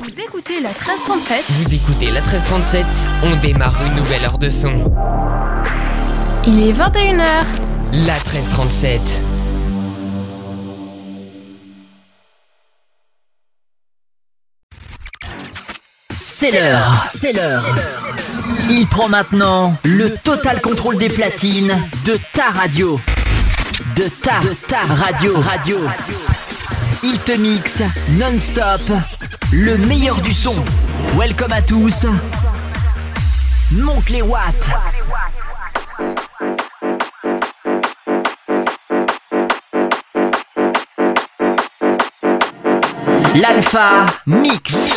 Vous écoutez la 1337 Vous écoutez la 1337, on démarre une nouvelle heure de son. Il est 21h. La 1337. C'est l'heure, c'est l'heure. Il prend maintenant le total contrôle des platines de ta radio. De ta, de ta radio, radio. Il te mixe non-stop le meilleur du son. Welcome à tous. Monte les watts. L'Alpha Mix.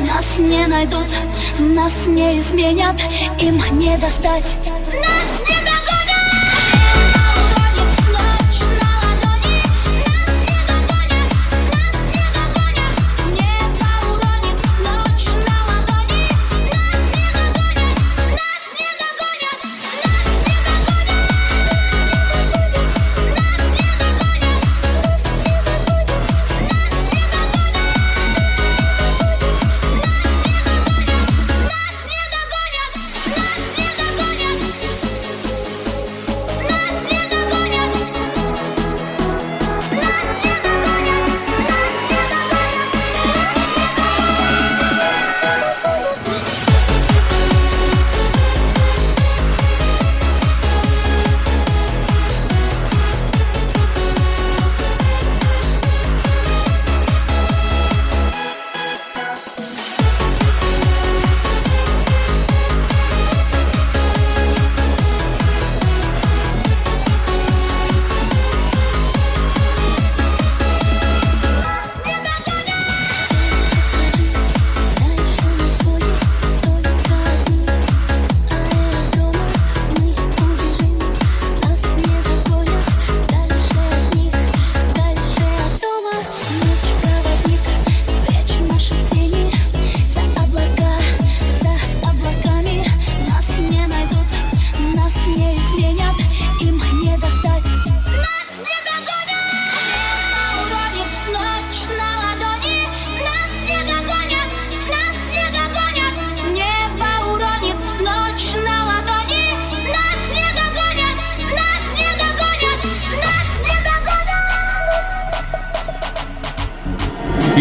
Нас не найдут, нас не изменят Им не достать. Нас не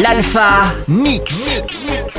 L'Alpha Mix. Mix.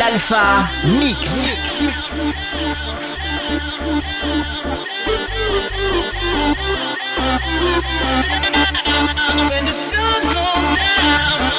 L'Alpha Mix. Down.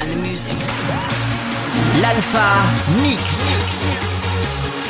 And the music. L'Alpha Mix. We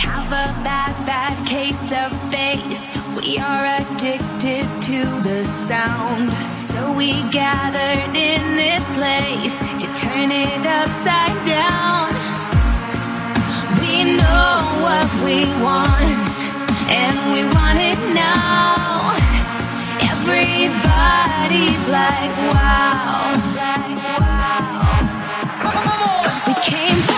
have a bad, bad case of face. We are addicted to the sound. So we gathered in this place to turn it upside down. We know what we want, and we want it now. Everybody's like, wow. We came.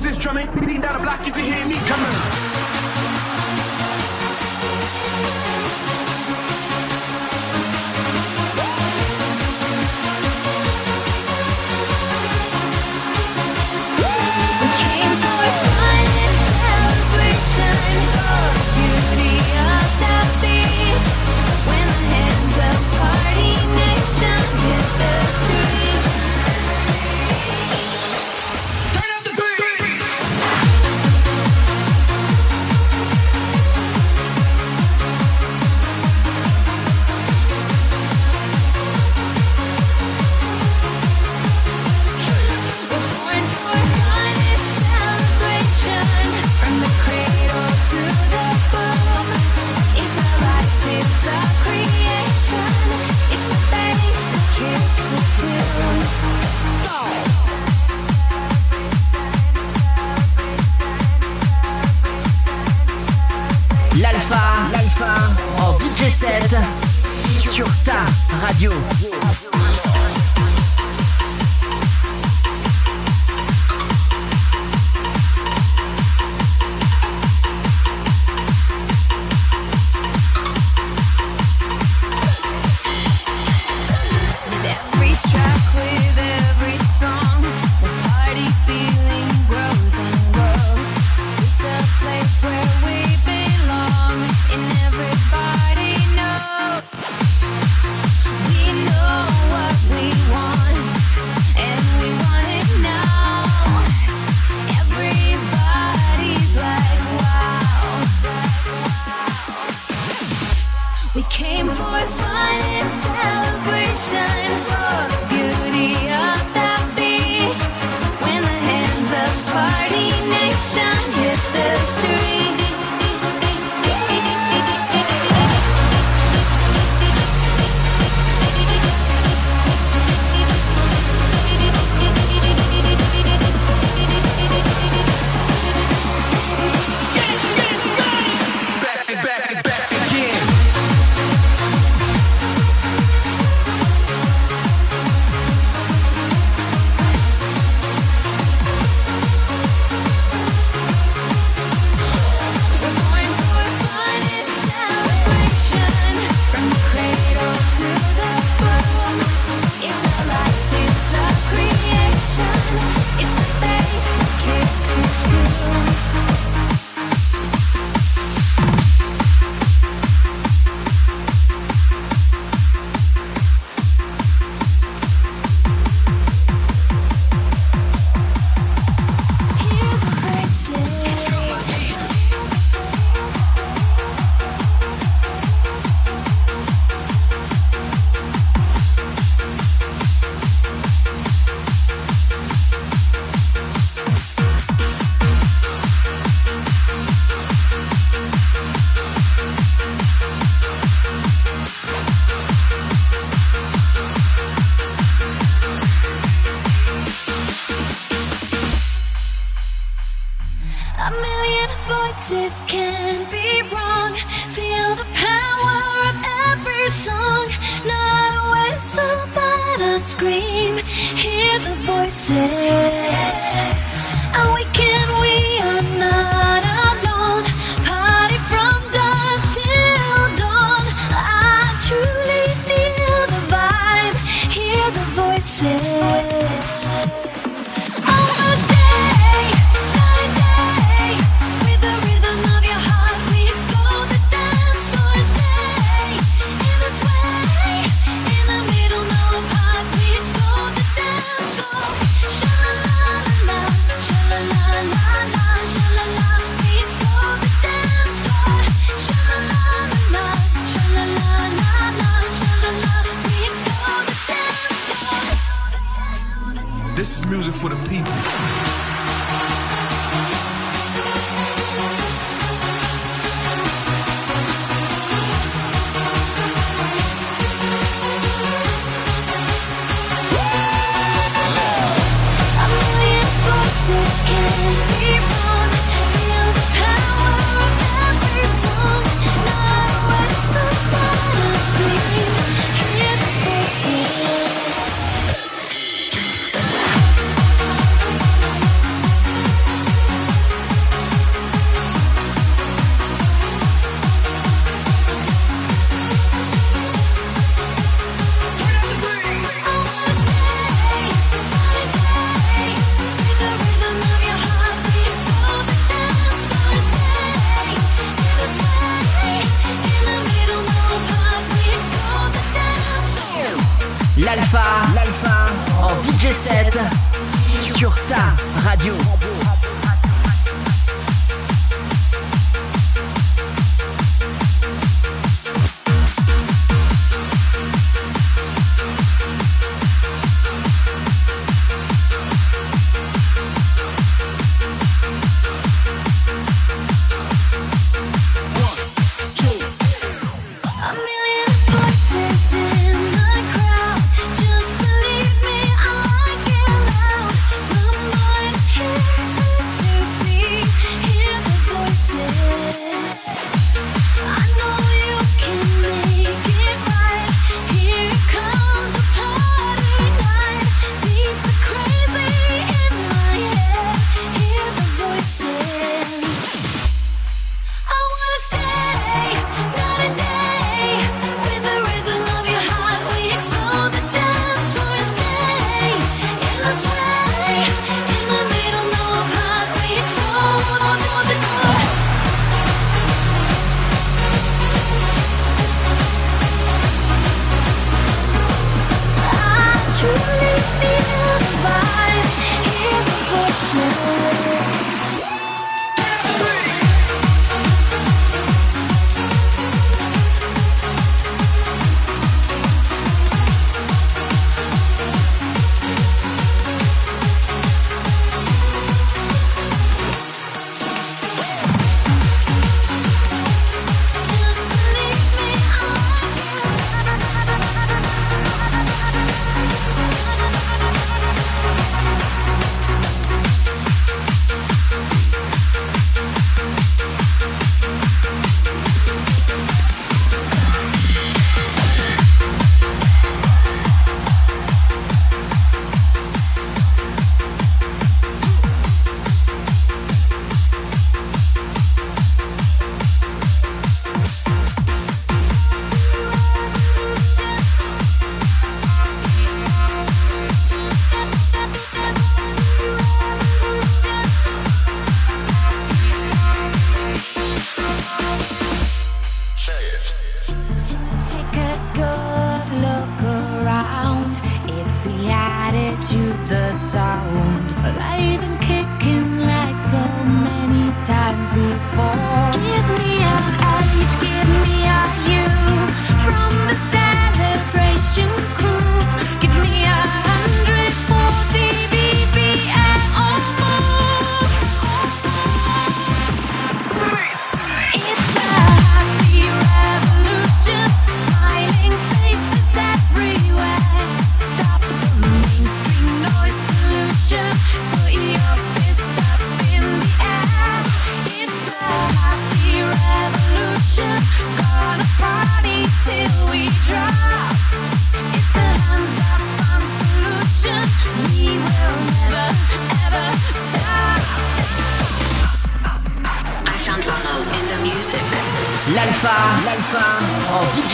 drums is drumming, beating down the block, you can hear me coming. sur ta radio.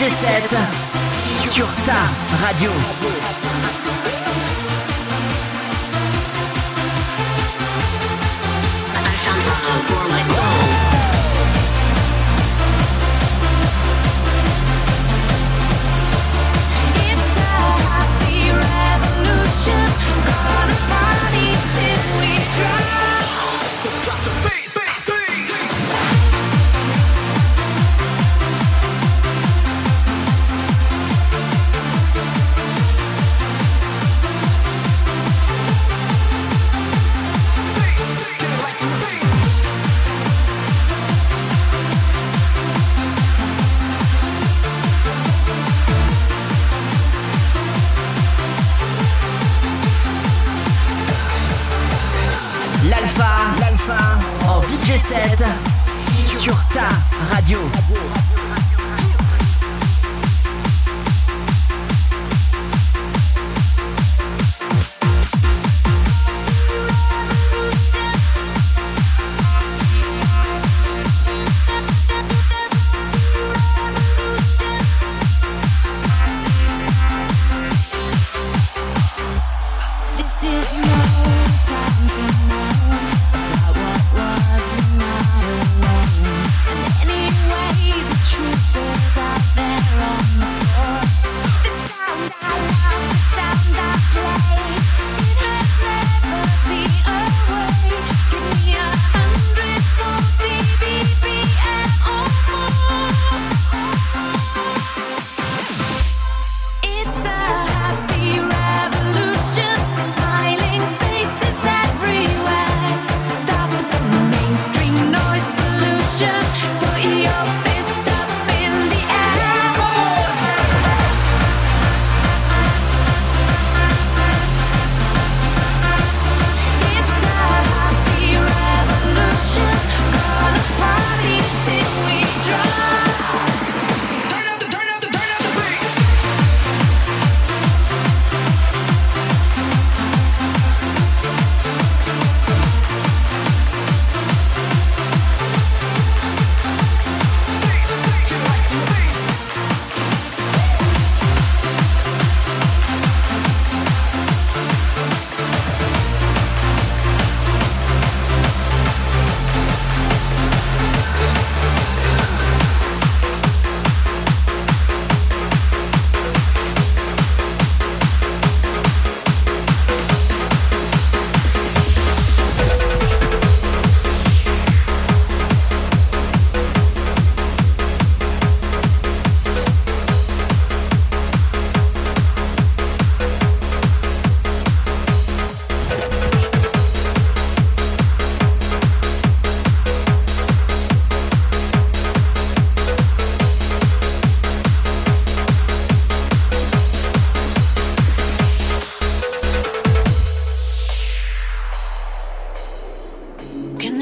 DJ7 sur ta radio.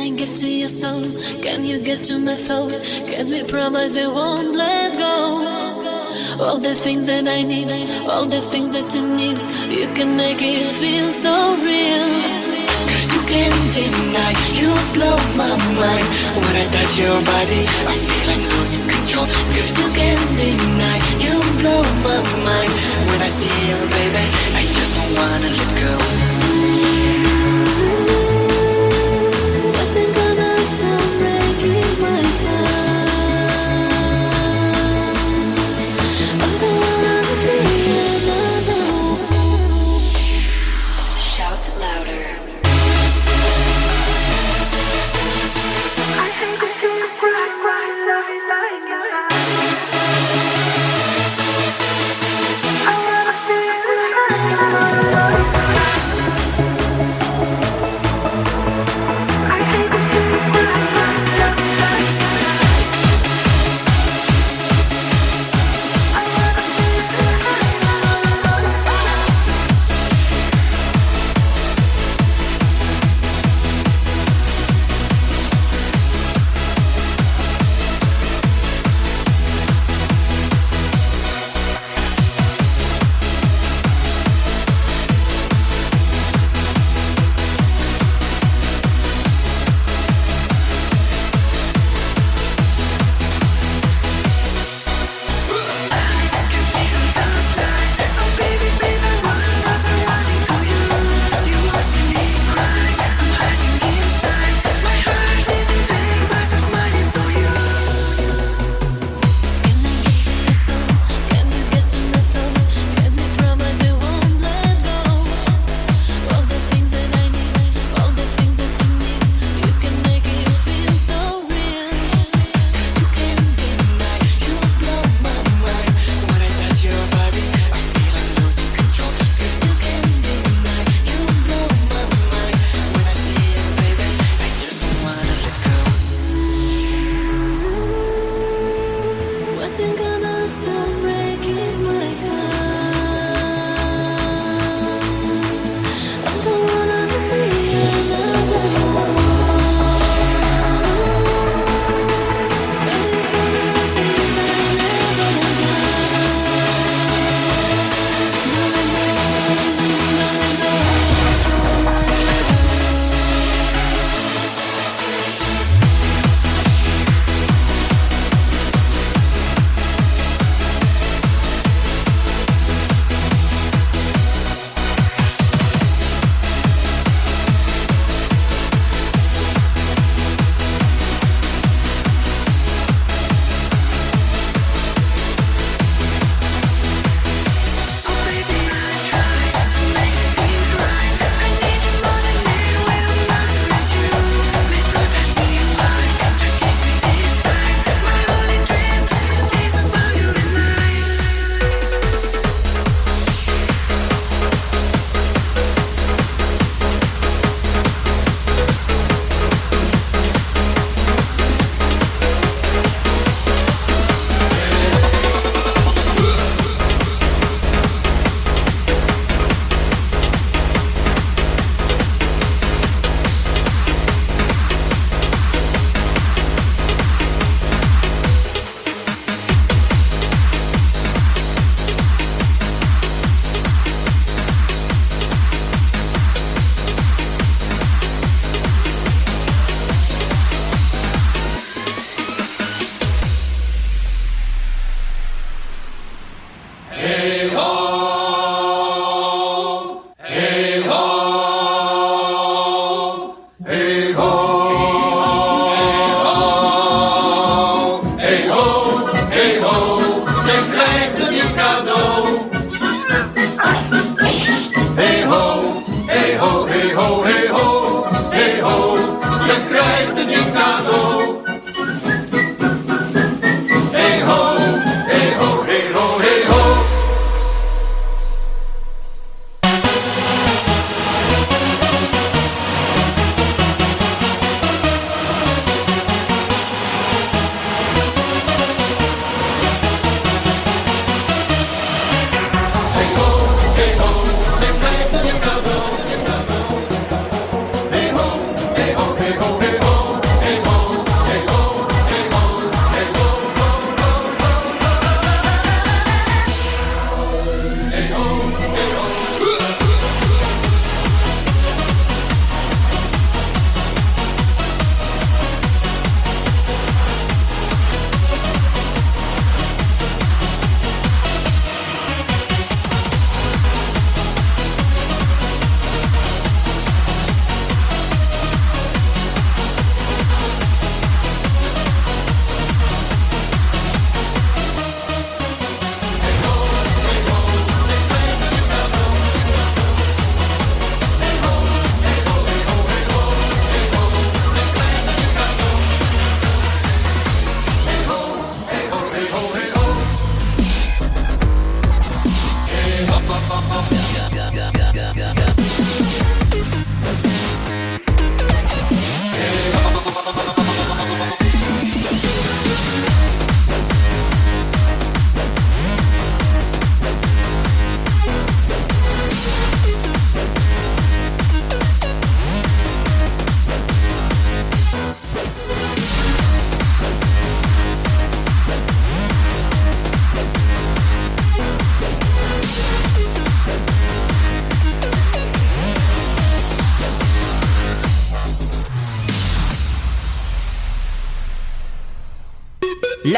I get to your soul? Can you get to my thought? Can we promise we won't let go? All the things that I need, all the things that you need, you can make it feel so real. Cause you can't deny you blow my mind When I touch your body I feel like losing control Cause you can't deny you blow my mind When I see you baby I just don't wanna let go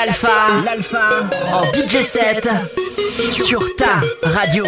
L'alpha, l'alpha. En DJ 7 sur ta radio.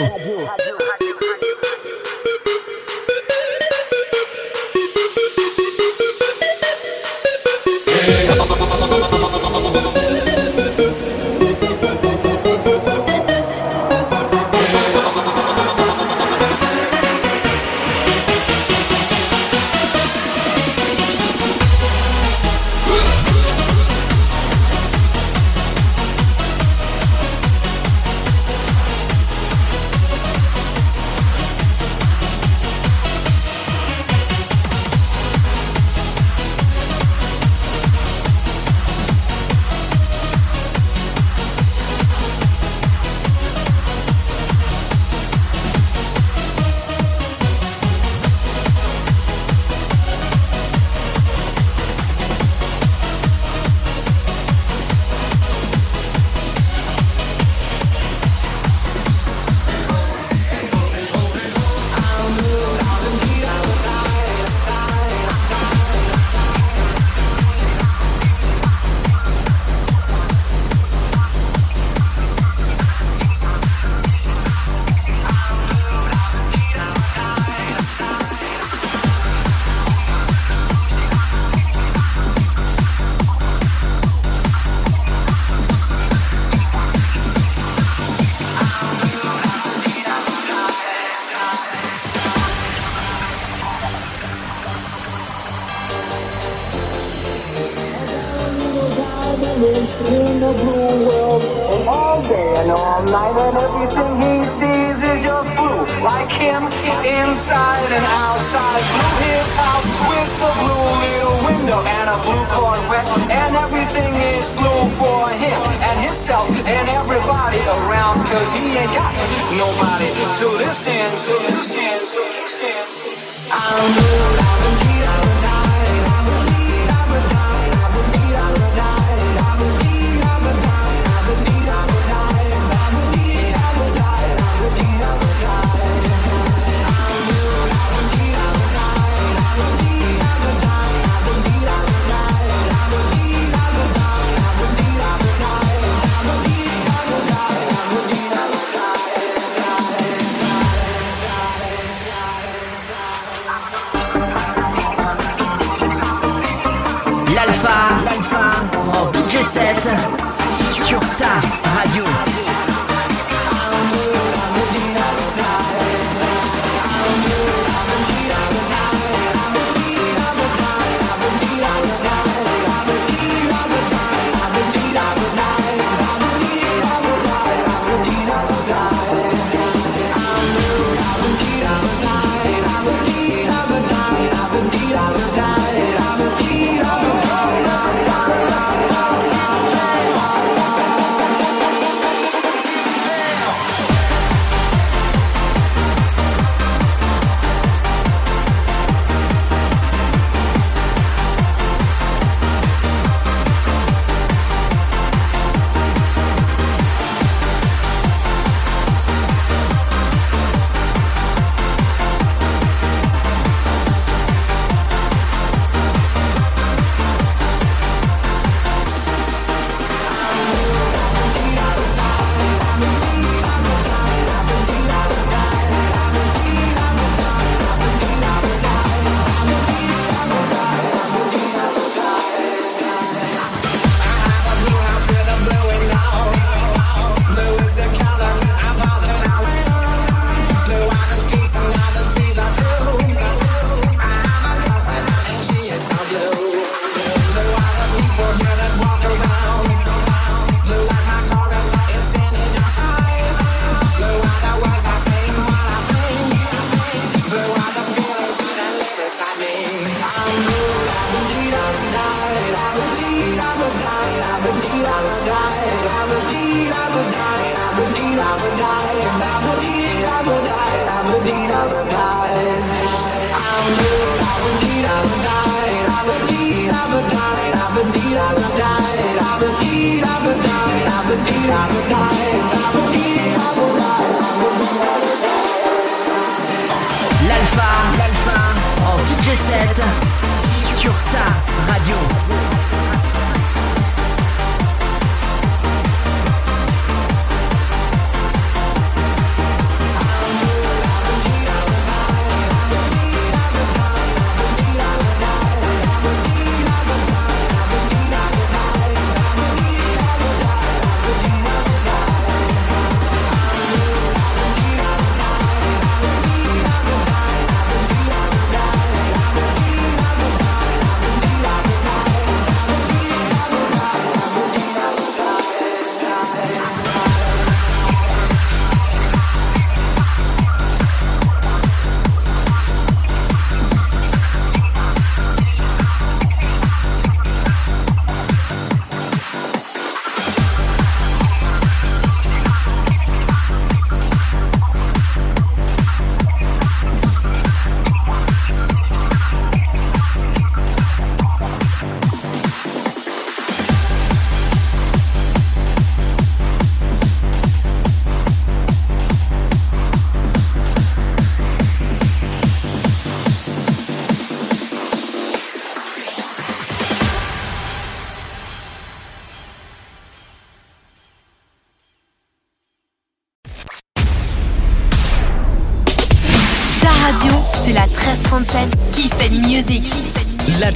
L'alpha, l'alpha en DJ 7 sur ta radio.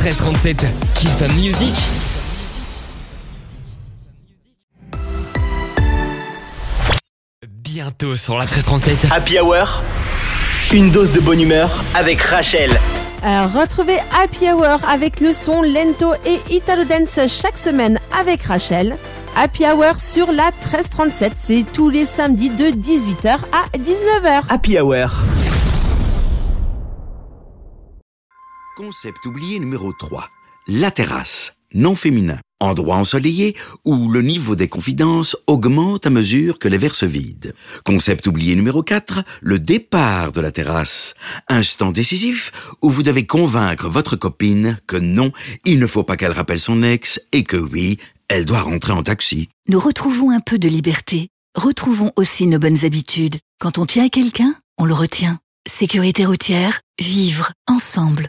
1337, Kiff Music. Bientôt sur la 1337. Happy Hour, une dose de bonne humeur avec Rachel. Alors, retrouvez Happy Hour avec le son lento et Italo Dance chaque semaine avec Rachel. Happy Hour sur la 1337, c'est tous les samedis de 18h à 19h. Happy Hour. Concept oublié numéro 3. La terrasse, non féminin. Endroit ensoleillé où le niveau des confidences augmente à mesure que les verres se vident. Concept oublié numéro 4. Le départ de la terrasse. Instant décisif où vous devez convaincre votre copine que non, il ne faut pas qu'elle rappelle son ex et que oui, elle doit rentrer en taxi. Nous retrouvons un peu de liberté. Retrouvons aussi nos bonnes habitudes. Quand on tient à quelqu'un, on le retient. Sécurité routière, vivre ensemble.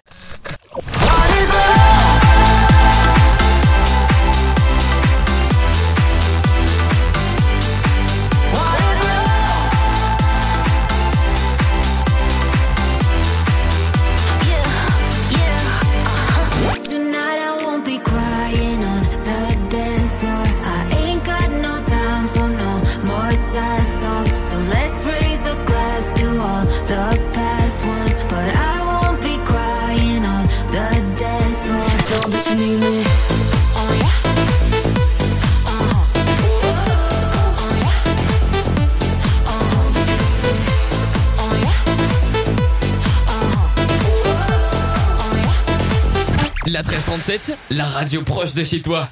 La 1337, la radio proche de chez toi.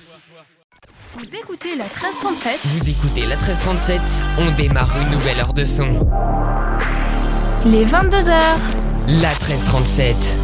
Vous écoutez la 1337 Vous écoutez la 1337, on démarre une nouvelle heure de son. les 22h. La 1337.